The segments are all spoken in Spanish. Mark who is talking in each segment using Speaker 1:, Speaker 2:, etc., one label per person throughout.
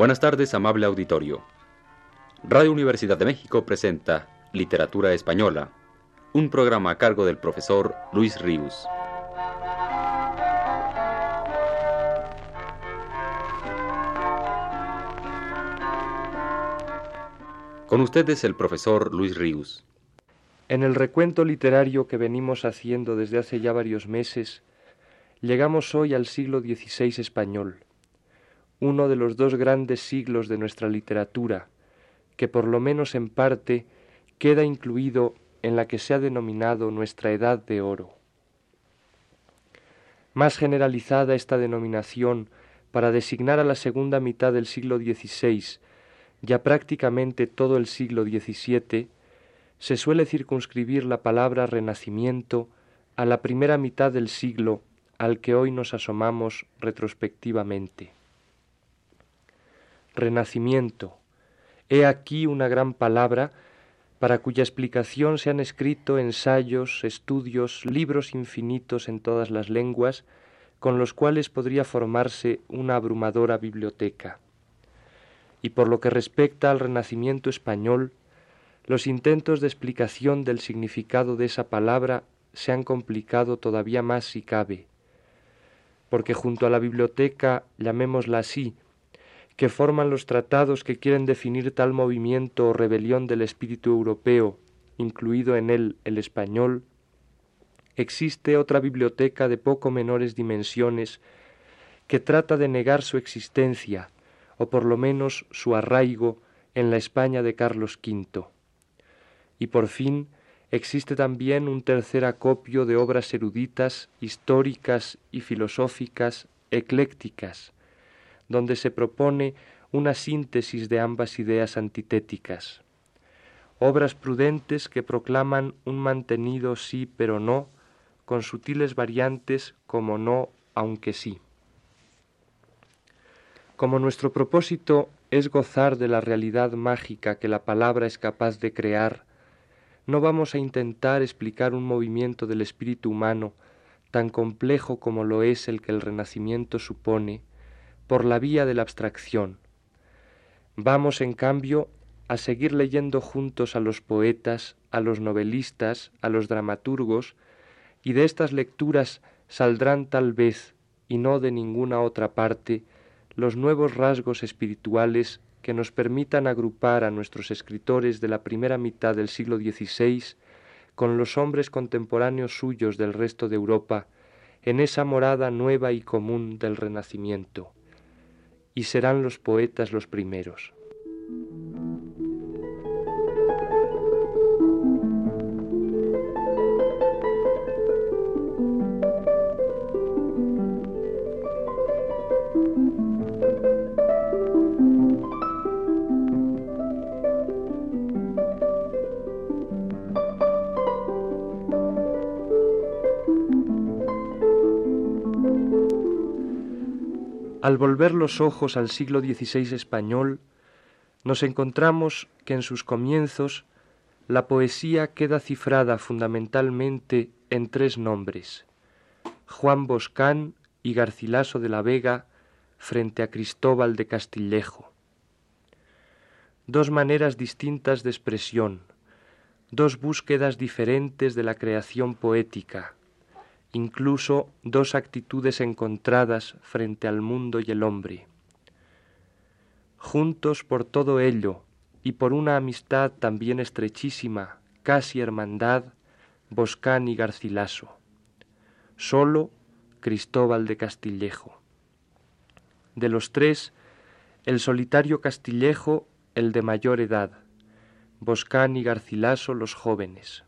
Speaker 1: Buenas tardes, amable auditorio. Radio Universidad de México presenta Literatura Española, un programa a cargo del profesor Luis Ríos. Con ustedes el profesor Luis Ríos.
Speaker 2: En el recuento literario que venimos haciendo desde hace ya varios meses, llegamos hoy al siglo XVI español, uno de los dos grandes siglos de nuestra literatura, que por lo menos en parte queda incluido en la que se ha denominado nuestra Edad de Oro. Más generalizada esta denominación para designar a la segunda mitad del siglo XVI, ya prácticamente todo el siglo XVII, se suele circunscribir la palabra renacimiento a la primera mitad del siglo al que hoy nos asomamos retrospectivamente. Renacimiento. He aquí una gran palabra para cuya explicación se han escrito ensayos, estudios, libros infinitos en todas las lenguas, con los cuales podría formarse una abrumadora biblioteca. Y por lo que respecta al Renacimiento español, los intentos de explicación del significado de esa palabra se han complicado todavía más si cabe, porque junto a la biblioteca, llamémosla así, que forman los tratados que quieren definir tal movimiento o rebelión del espíritu europeo, incluido en él el español, existe otra biblioteca de poco menores dimensiones que trata de negar su existencia, o por lo menos su arraigo, en la España de Carlos V. Y por fin existe también un tercer acopio de obras eruditas, históricas y filosóficas eclécticas, donde se propone una síntesis de ambas ideas antitéticas. Obras prudentes que proclaman un mantenido sí pero no, con sutiles variantes como no aunque sí. Como nuestro propósito es gozar de la realidad mágica que la palabra es capaz de crear, no vamos a intentar explicar un movimiento del espíritu humano tan complejo como lo es el que el Renacimiento supone, por la vía de la abstracción. Vamos, en cambio, a seguir leyendo juntos a los poetas, a los novelistas, a los dramaturgos, y de estas lecturas saldrán tal vez, y no de ninguna otra parte, los nuevos rasgos espirituales que nos permitan agrupar a nuestros escritores de la primera mitad del siglo XVI con los hombres contemporáneos suyos del resto de Europa en esa morada nueva y común del Renacimiento, y serán los poetas los primeros. Al volver los ojos al siglo XVI español, nos encontramos que en sus comienzos la poesía queda cifrada fundamentalmente en tres nombres, Juan Boscán y Garcilaso de la Vega frente a Cristóbal de Castillejo. Dos maneras distintas de expresión, dos búsquedas diferentes de la creación poética, incluso dos actitudes encontradas frente al mundo y el hombre. Juntos por todo ello y por una amistad también estrechísima, casi hermandad, Boscán y Garcilaso. Solo Cristóbal de Castillejo. De los tres, el solitario Castillejo el de mayor edad, Boscán y Garcilaso los jóvenes.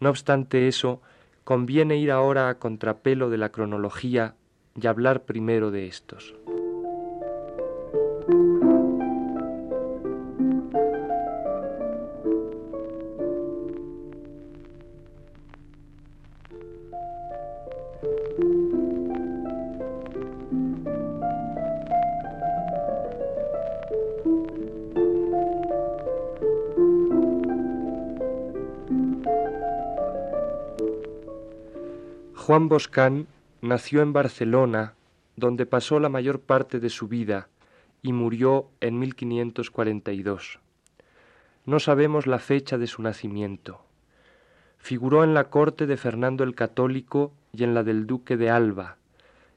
Speaker 2: No obstante eso, conviene ir ahora a contrapelo de la cronología y hablar primero de estos. Juan Boscán nació en Barcelona, donde pasó la mayor parte de su vida y murió en 1542. No sabemos la fecha de su nacimiento. Figuró en la corte de Fernando el Católico y en la del duque de Alba,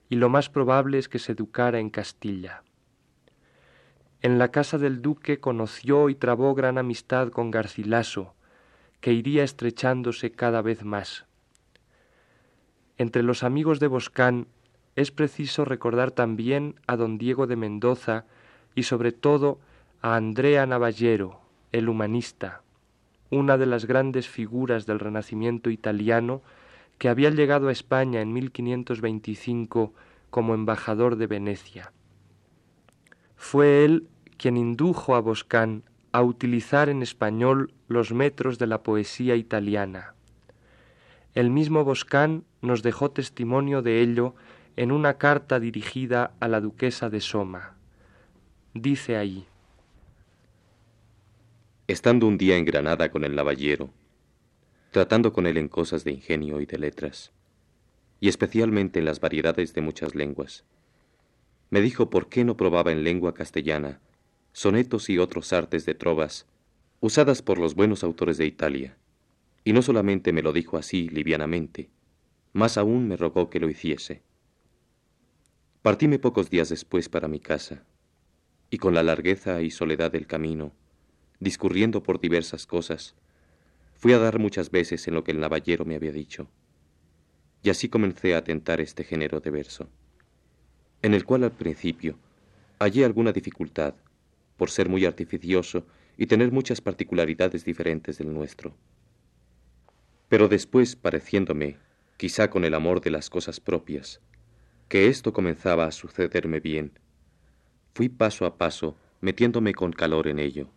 Speaker 2: y lo más probable es que se educara en Castilla. En la casa del duque conoció y trabó gran amistad con Garcilaso, que iría estrechándose cada vez más. Entre los amigos de Boscán es preciso recordar también a don Diego de Mendoza y sobre todo a Andrea Navallero, el humanista, una de las grandes figuras del Renacimiento italiano que había llegado a España en 1525 como embajador de Venecia. Fue él quien indujo a Boscán a utilizar en español los metros de la poesía italiana. El mismo Boscán nos dejó testimonio de ello en una carta dirigida a la duquesa de Soma. Dice ahí,
Speaker 1: Estando un día en Granada con el lavallero, tratando con él en cosas de ingenio y de letras, y especialmente en las variedades de muchas lenguas, me dijo por qué no probaba en lengua castellana sonetos y otros artes de trovas usadas por los buenos autores de Italia, y no solamente me lo dijo así livianamente, más aún me rogó que lo hiciese. Partíme pocos días después para mi casa, y con la largueza y soledad del camino, discurriendo por diversas cosas, fui a dar muchas veces en lo que el navallero me había dicho. Y así comencé a tentar este género de verso, en el cual al principio hallé alguna dificultad, por ser muy artificioso y tener muchas particularidades diferentes del nuestro. Pero después, pareciéndome, quizá con el amor de las cosas propias, que esto comenzaba a sucederme bien, fui paso a paso metiéndome con calor en ello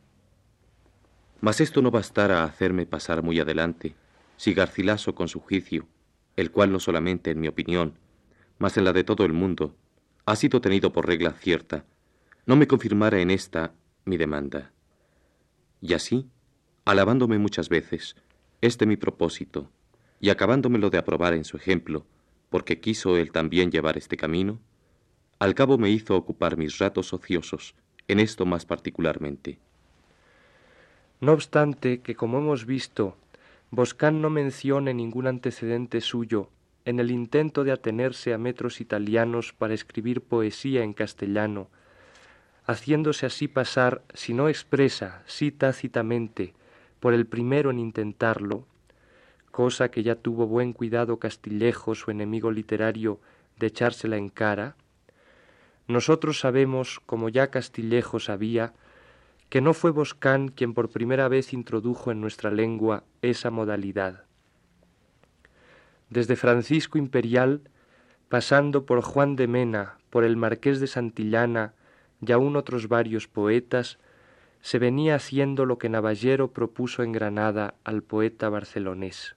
Speaker 1: mas esto no bastara a hacerme pasar muy adelante, si Garcilaso con su juicio, el cual no solamente en mi opinión, mas en la de todo el mundo, ha sido tenido por regla cierta, no me confirmara en esta mi demanda. Y así, alabándome muchas veces, este mi propósito, y acabándomelo de aprobar en su ejemplo, porque quiso él también llevar este camino, al cabo me hizo ocupar mis ratos ociosos en esto más particularmente.
Speaker 2: No obstante que, como hemos visto, Boscán no mencione ningún antecedente suyo en el intento de atenerse a metros italianos para escribir poesía en castellano, haciéndose así pasar, si no expresa, si tácitamente, por el primero en intentarlo, cosa que ya tuvo buen cuidado Castillejo, su enemigo literario, de echársela en cara, nosotros sabemos, como ya Castillejo sabía, que no fue Boscán quien por primera vez introdujo en nuestra lengua esa modalidad. Desde Francisco Imperial, pasando por Juan de Mena, por el Marqués de Santillana y aún otros varios poetas, se venía haciendo lo que Navallero propuso en Granada al poeta barcelonés.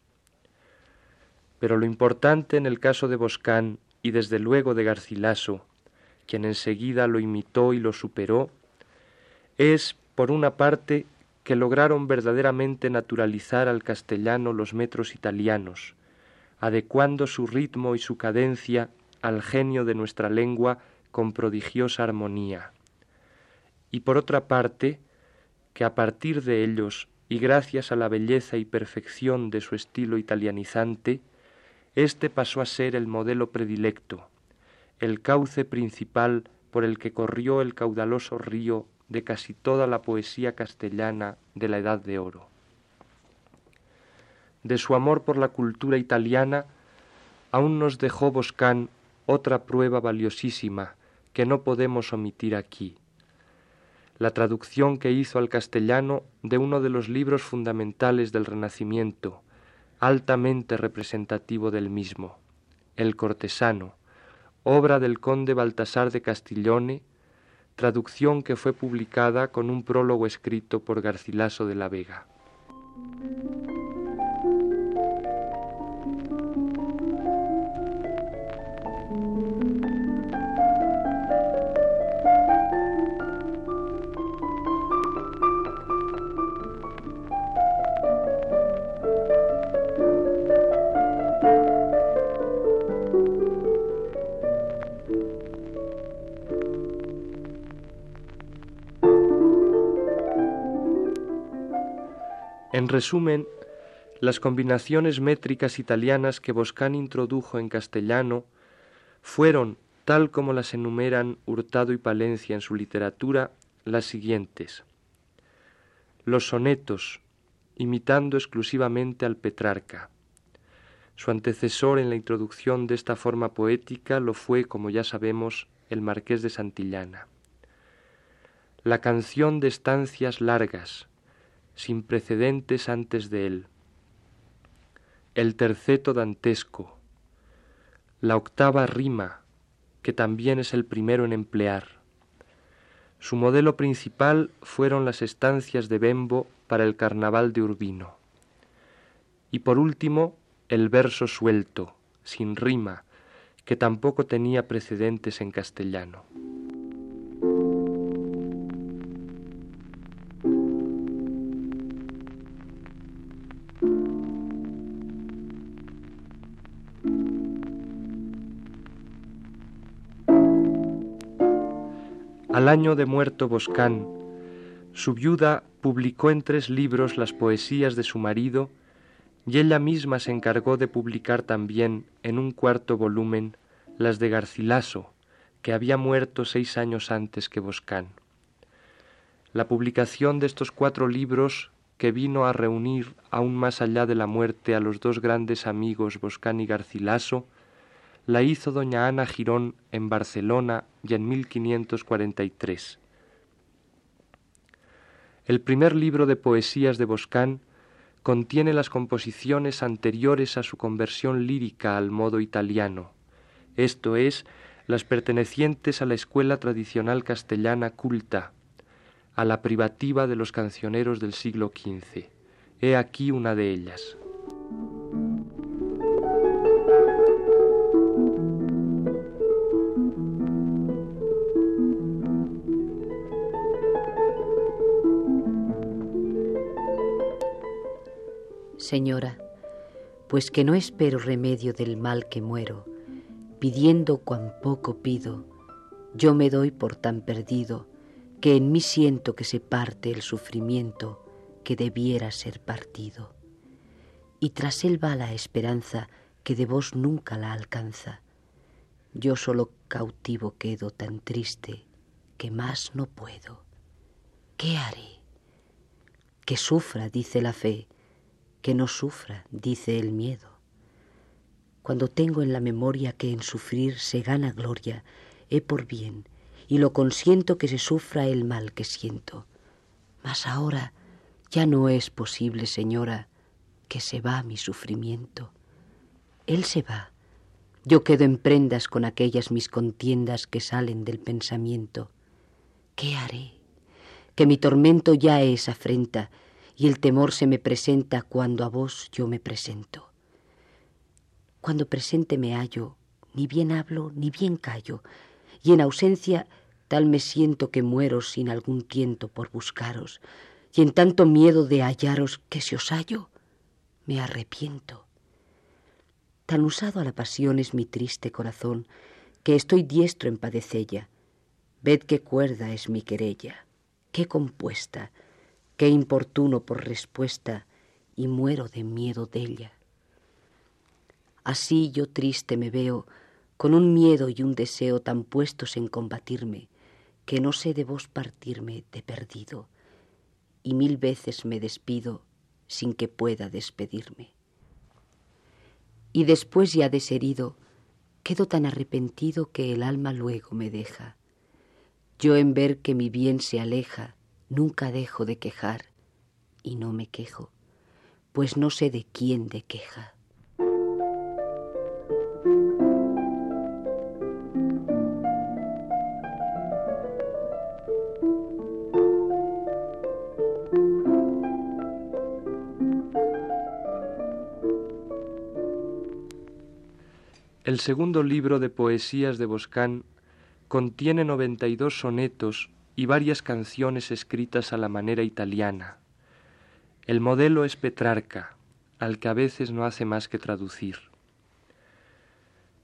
Speaker 2: Pero lo importante en el caso de Boscán y desde luego de Garcilaso, quien enseguida lo imitó y lo superó, es por una parte, que lograron verdaderamente naturalizar al castellano los metros italianos, adecuando su ritmo y su cadencia al genio de nuestra lengua con prodigiosa armonía. Y por otra parte, que a partir de ellos y gracias a la belleza y perfección de su estilo italianizante, éste pasó a ser el modelo predilecto, el cauce principal por el que corrió el caudaloso río de casi toda la poesía castellana de la Edad de Oro. De su amor por la cultura italiana, aún nos dejó Boscán otra prueba valiosísima que no podemos omitir aquí, la traducción que hizo al castellano de uno de los libros fundamentales del Renacimiento, altamente representativo del mismo, El Cortesano, obra del conde Baltasar de Castiglione, traducción que fue publicada con un prólogo escrito por Garcilaso de la Vega. En resumen, las combinaciones métricas italianas que Boscán introdujo en castellano fueron, tal como las enumeran Hurtado y Palencia en su literatura, las siguientes. Los sonetos, imitando exclusivamente al Petrarca. Su antecesor en la introducción de esta forma poética lo fue, como ya sabemos, el marqués de Santillana. La canción de estancias largas, sin precedentes antes de él. El terceto dantesco. La octava rima, que también es el primero en emplear. Su modelo principal fueron las estancias de Bembo para el carnaval de Urbino. Y por último, el verso suelto, sin rima, que tampoco tenía precedentes en castellano. Al año de muerto Boscán, su viuda publicó en tres libros las poesías de su marido y ella misma se encargó de publicar también en un cuarto volumen las de Garcilaso, que había muerto seis años antes que Boscán. La publicación de estos cuatro libros, que vino a reunir aún más allá de la muerte a los dos grandes amigos Boscán y Garcilaso, la hizo doña Ana Girón en Barcelona y en 1543. El primer libro de poesías de Boscán contiene las composiciones anteriores a su conversión lírica al modo italiano, esto es, las pertenecientes a la escuela tradicional castellana culta, a la privativa de los cancioneros del siglo XV. He aquí una de ellas.
Speaker 3: Señora, pues que no espero remedio del mal que muero, pidiendo cuan poco pido, yo me doy por tan perdido, que en mí siento que se parte el sufrimiento que debiera ser partido. Y tras él va la esperanza que de vos nunca la alcanza. Yo solo cautivo quedo tan triste que más no puedo. ¿Qué haré? Que sufra, dice la fe, que no sufra, dice el miedo. Cuando tengo en la memoria que en sufrir se gana gloria, he por bien, y lo consiento que se sufra el mal que siento. Mas ahora ya no es posible, señora, que se va mi sufrimiento. Él se va, yo quedo en prendas con aquellas mis contiendas que salen del pensamiento. ¿Qué haré? Que mi tormento ya es afrenta, y el temor se me presenta cuando a vos yo me presento. Cuando presente me hallo, ni bien hablo, ni bien callo, y en ausencia tal me siento que muero sin algún tiento por buscaros, y en tanto miedo de hallaros que si os hallo, me arrepiento. Tan usado a la pasión es mi triste corazón, que estoy diestro en padecella. Ved qué cuerda es mi querella, qué compuesta, qué importuno por respuesta, y muero de miedo de ella. Así yo triste me veo, con un miedo y un deseo tan puestos en combatirme, que no sé de vos partirme de perdido, y mil veces me despido sin que pueda despedirme. Y después ya desherido, quedo tan arrepentido que el alma luego me deja. Yo en ver que mi bien se aleja, Nunca dejo de quejar y no me quejo, pues no sé de quién de queja.
Speaker 2: El segundo libro de poesías de Boscán contiene noventa y dos sonetos y varias canciones escritas a la manera italiana. El modelo es Petrarca, al que a veces no hace más que traducir.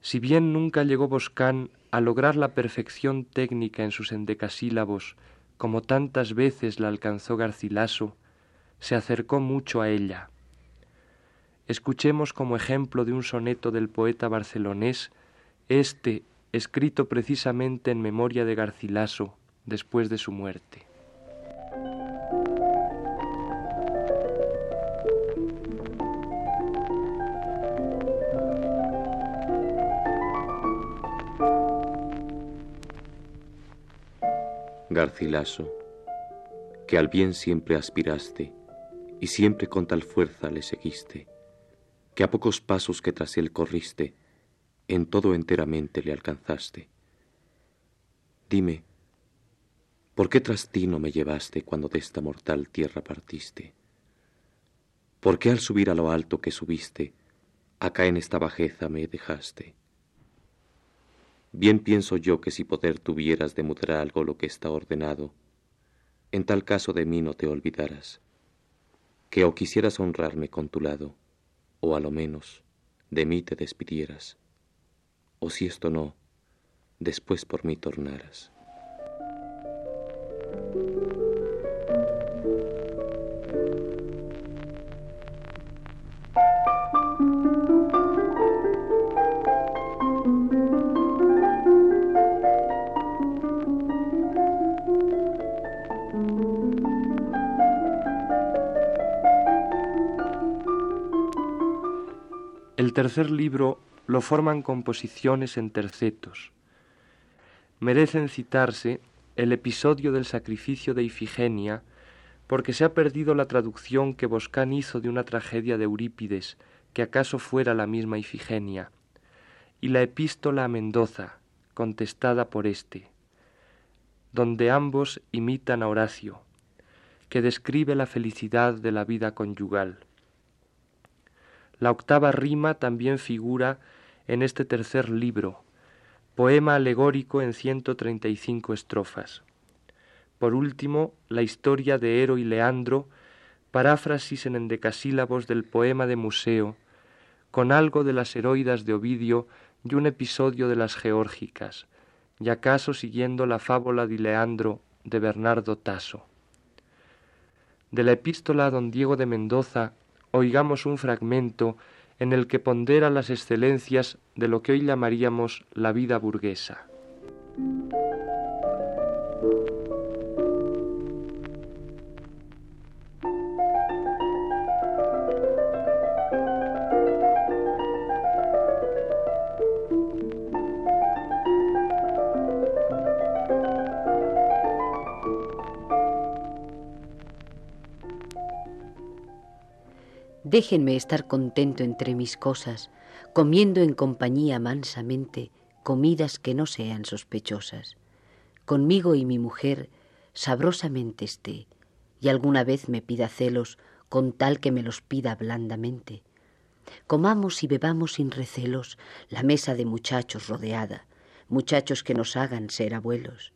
Speaker 2: Si bien nunca llegó Boscán a lograr la perfección técnica en sus endecasílabos, como tantas veces la alcanzó Garcilaso, se acercó mucho a ella. Escuchemos como ejemplo de un soneto del poeta barcelonés este escrito precisamente en memoria de Garcilaso después de su muerte.
Speaker 1: Garcilaso, que al bien siempre aspiraste y siempre con tal fuerza le seguiste, que a pocos pasos que tras él corriste, en todo enteramente le alcanzaste. Dime, ¿por qué tras ti no me llevaste cuando de esta mortal tierra partiste? ¿Por qué al subir a lo alto que subiste, acá en esta bajeza me dejaste? Bien pienso yo que si poder tuvieras de mudar algo lo que está ordenado, en tal caso de mí no te olvidaras, que o quisieras honrarme con tu lado, o a lo menos de mí te despidieras, o si esto no, después por mí tornaras.
Speaker 2: El tercer libro lo forman composiciones en tercetos. Merecen citarse el episodio del sacrificio de Ifigenia, porque se ha perdido la traducción que Boscán hizo de una tragedia de Eurípides, que acaso fuera la misma Ifigenia, y la epístola a Mendoza, contestada por éste, donde ambos imitan a Horacio, que describe la felicidad de la vida conyugal. La octava rima también figura en este tercer libro, poema alegórico en 135 estrofas. Por último, la historia de Ero y Leandro, paráfrasis en endecasílabos del poema de Museo, con algo de las heroidas de Ovidio y un episodio de las geórgicas, y acaso siguiendo la fábula de Leandro de Bernardo Tasso. De la epístola a don Diego de Mendoza oigamos un fragmento en el que pondera las excelencias de lo que hoy llamaríamos la vida burguesa.
Speaker 3: Déjenme estar contento entre mis cosas, comiendo en compañía mansamente comidas que no sean sospechosas. Conmigo y mi mujer sabrosamente esté, y alguna vez me pida celos con tal que me los pida blandamente. Comamos y bebamos sin recelos la mesa de muchachos rodeada, muchachos que nos hagan ser abuelos.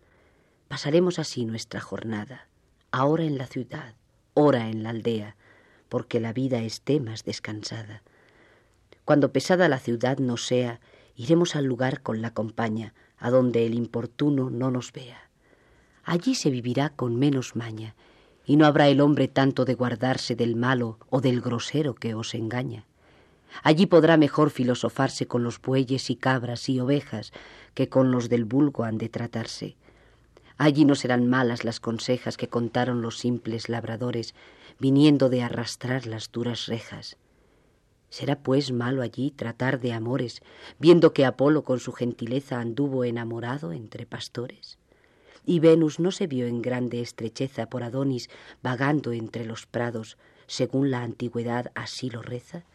Speaker 3: Pasaremos así nuestra jornada, ahora en la ciudad, ora en la aldea, porque la vida esté más descansada. Cuando pesada la ciudad nos sea, iremos al lugar con la compañía, a donde el importuno no nos vea. Allí se vivirá con menos maña, y no habrá el hombre tanto de guardarse del malo o del grosero que os engaña. Allí podrá mejor filosofarse con los bueyes y cabras y ovejas que con los del vulgo han de tratarse. Allí no serán malas las consejas que contaron los simples labradores, viniendo de arrastrar las duras rejas. ¿Será pues malo allí tratar de amores, viendo que Apolo con su gentileza anduvo enamorado entre pastores? Y Venus no se vio en grande estrecheza por Adonis vagando entre los prados, según la antigüedad así lo reza.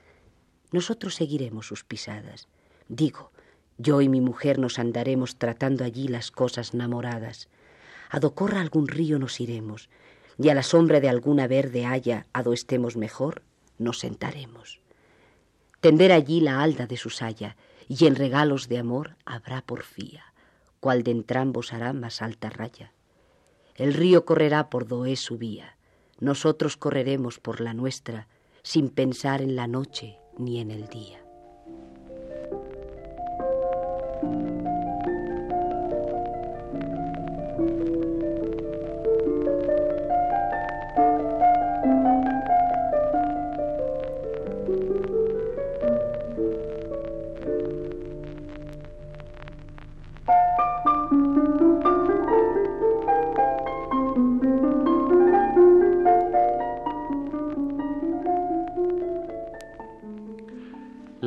Speaker 3: Nosotros seguiremos sus pisadas. Digo, yo y mi mujer nos andaremos tratando allí las cosas namoradas. A do corra algún río nos iremos, y a la sombra de alguna verde haya, a do estemos mejor, nos sentaremos. Tender allí la alda de su saya, y en regalos de amor habrá porfía, cual de entrambos hará más alta raya. El río correrá por doé su vía, nosotros correremos por la nuestra, sin pensar en la noche ni en el día.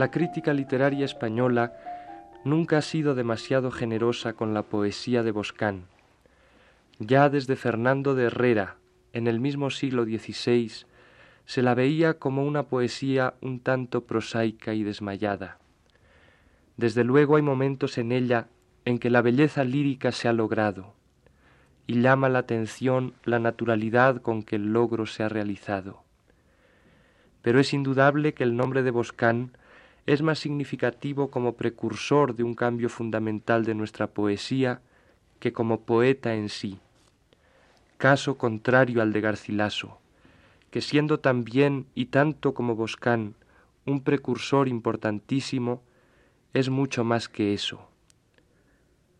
Speaker 2: La crítica literaria española nunca ha sido demasiado generosa con la poesía de Boscán. Ya desde Fernando de Herrera, en el mismo siglo XVI, se la veía como una poesía un tanto prosaica y desmayada. Desde luego hay momentos en ella en que la belleza lírica se ha logrado, y llama la atención la naturalidad con que el logro se ha realizado. Pero es indudable que el nombre de Boscán es más significativo como precursor de un cambio fundamental de nuestra poesía que como poeta en sí. Caso contrario al de Garcilaso, que siendo también y tanto como Boscán un precursor importantísimo, es mucho más que eso.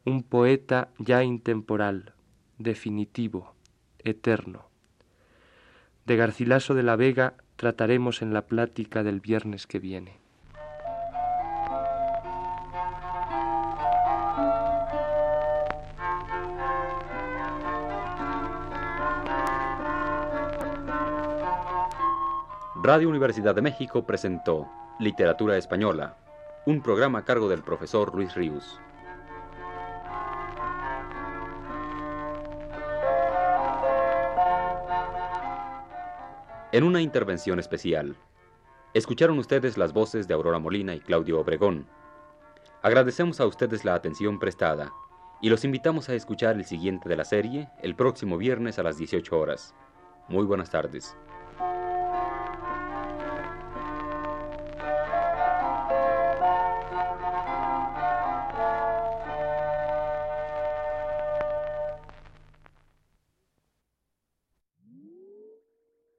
Speaker 2: Un poeta ya intemporal, definitivo, eterno. De Garcilaso de la Vega trataremos en la plática del viernes que viene.
Speaker 4: Radio Universidad de México presentó Literatura Española, un programa a cargo del profesor Luis Ríos. En una intervención especial, escucharon ustedes las voces de Aurora Molina y Claudio Obregón. Agradecemos a ustedes la atención prestada y los invitamos a escuchar el siguiente de la serie el próximo viernes a las 18 horas. Muy buenas tardes.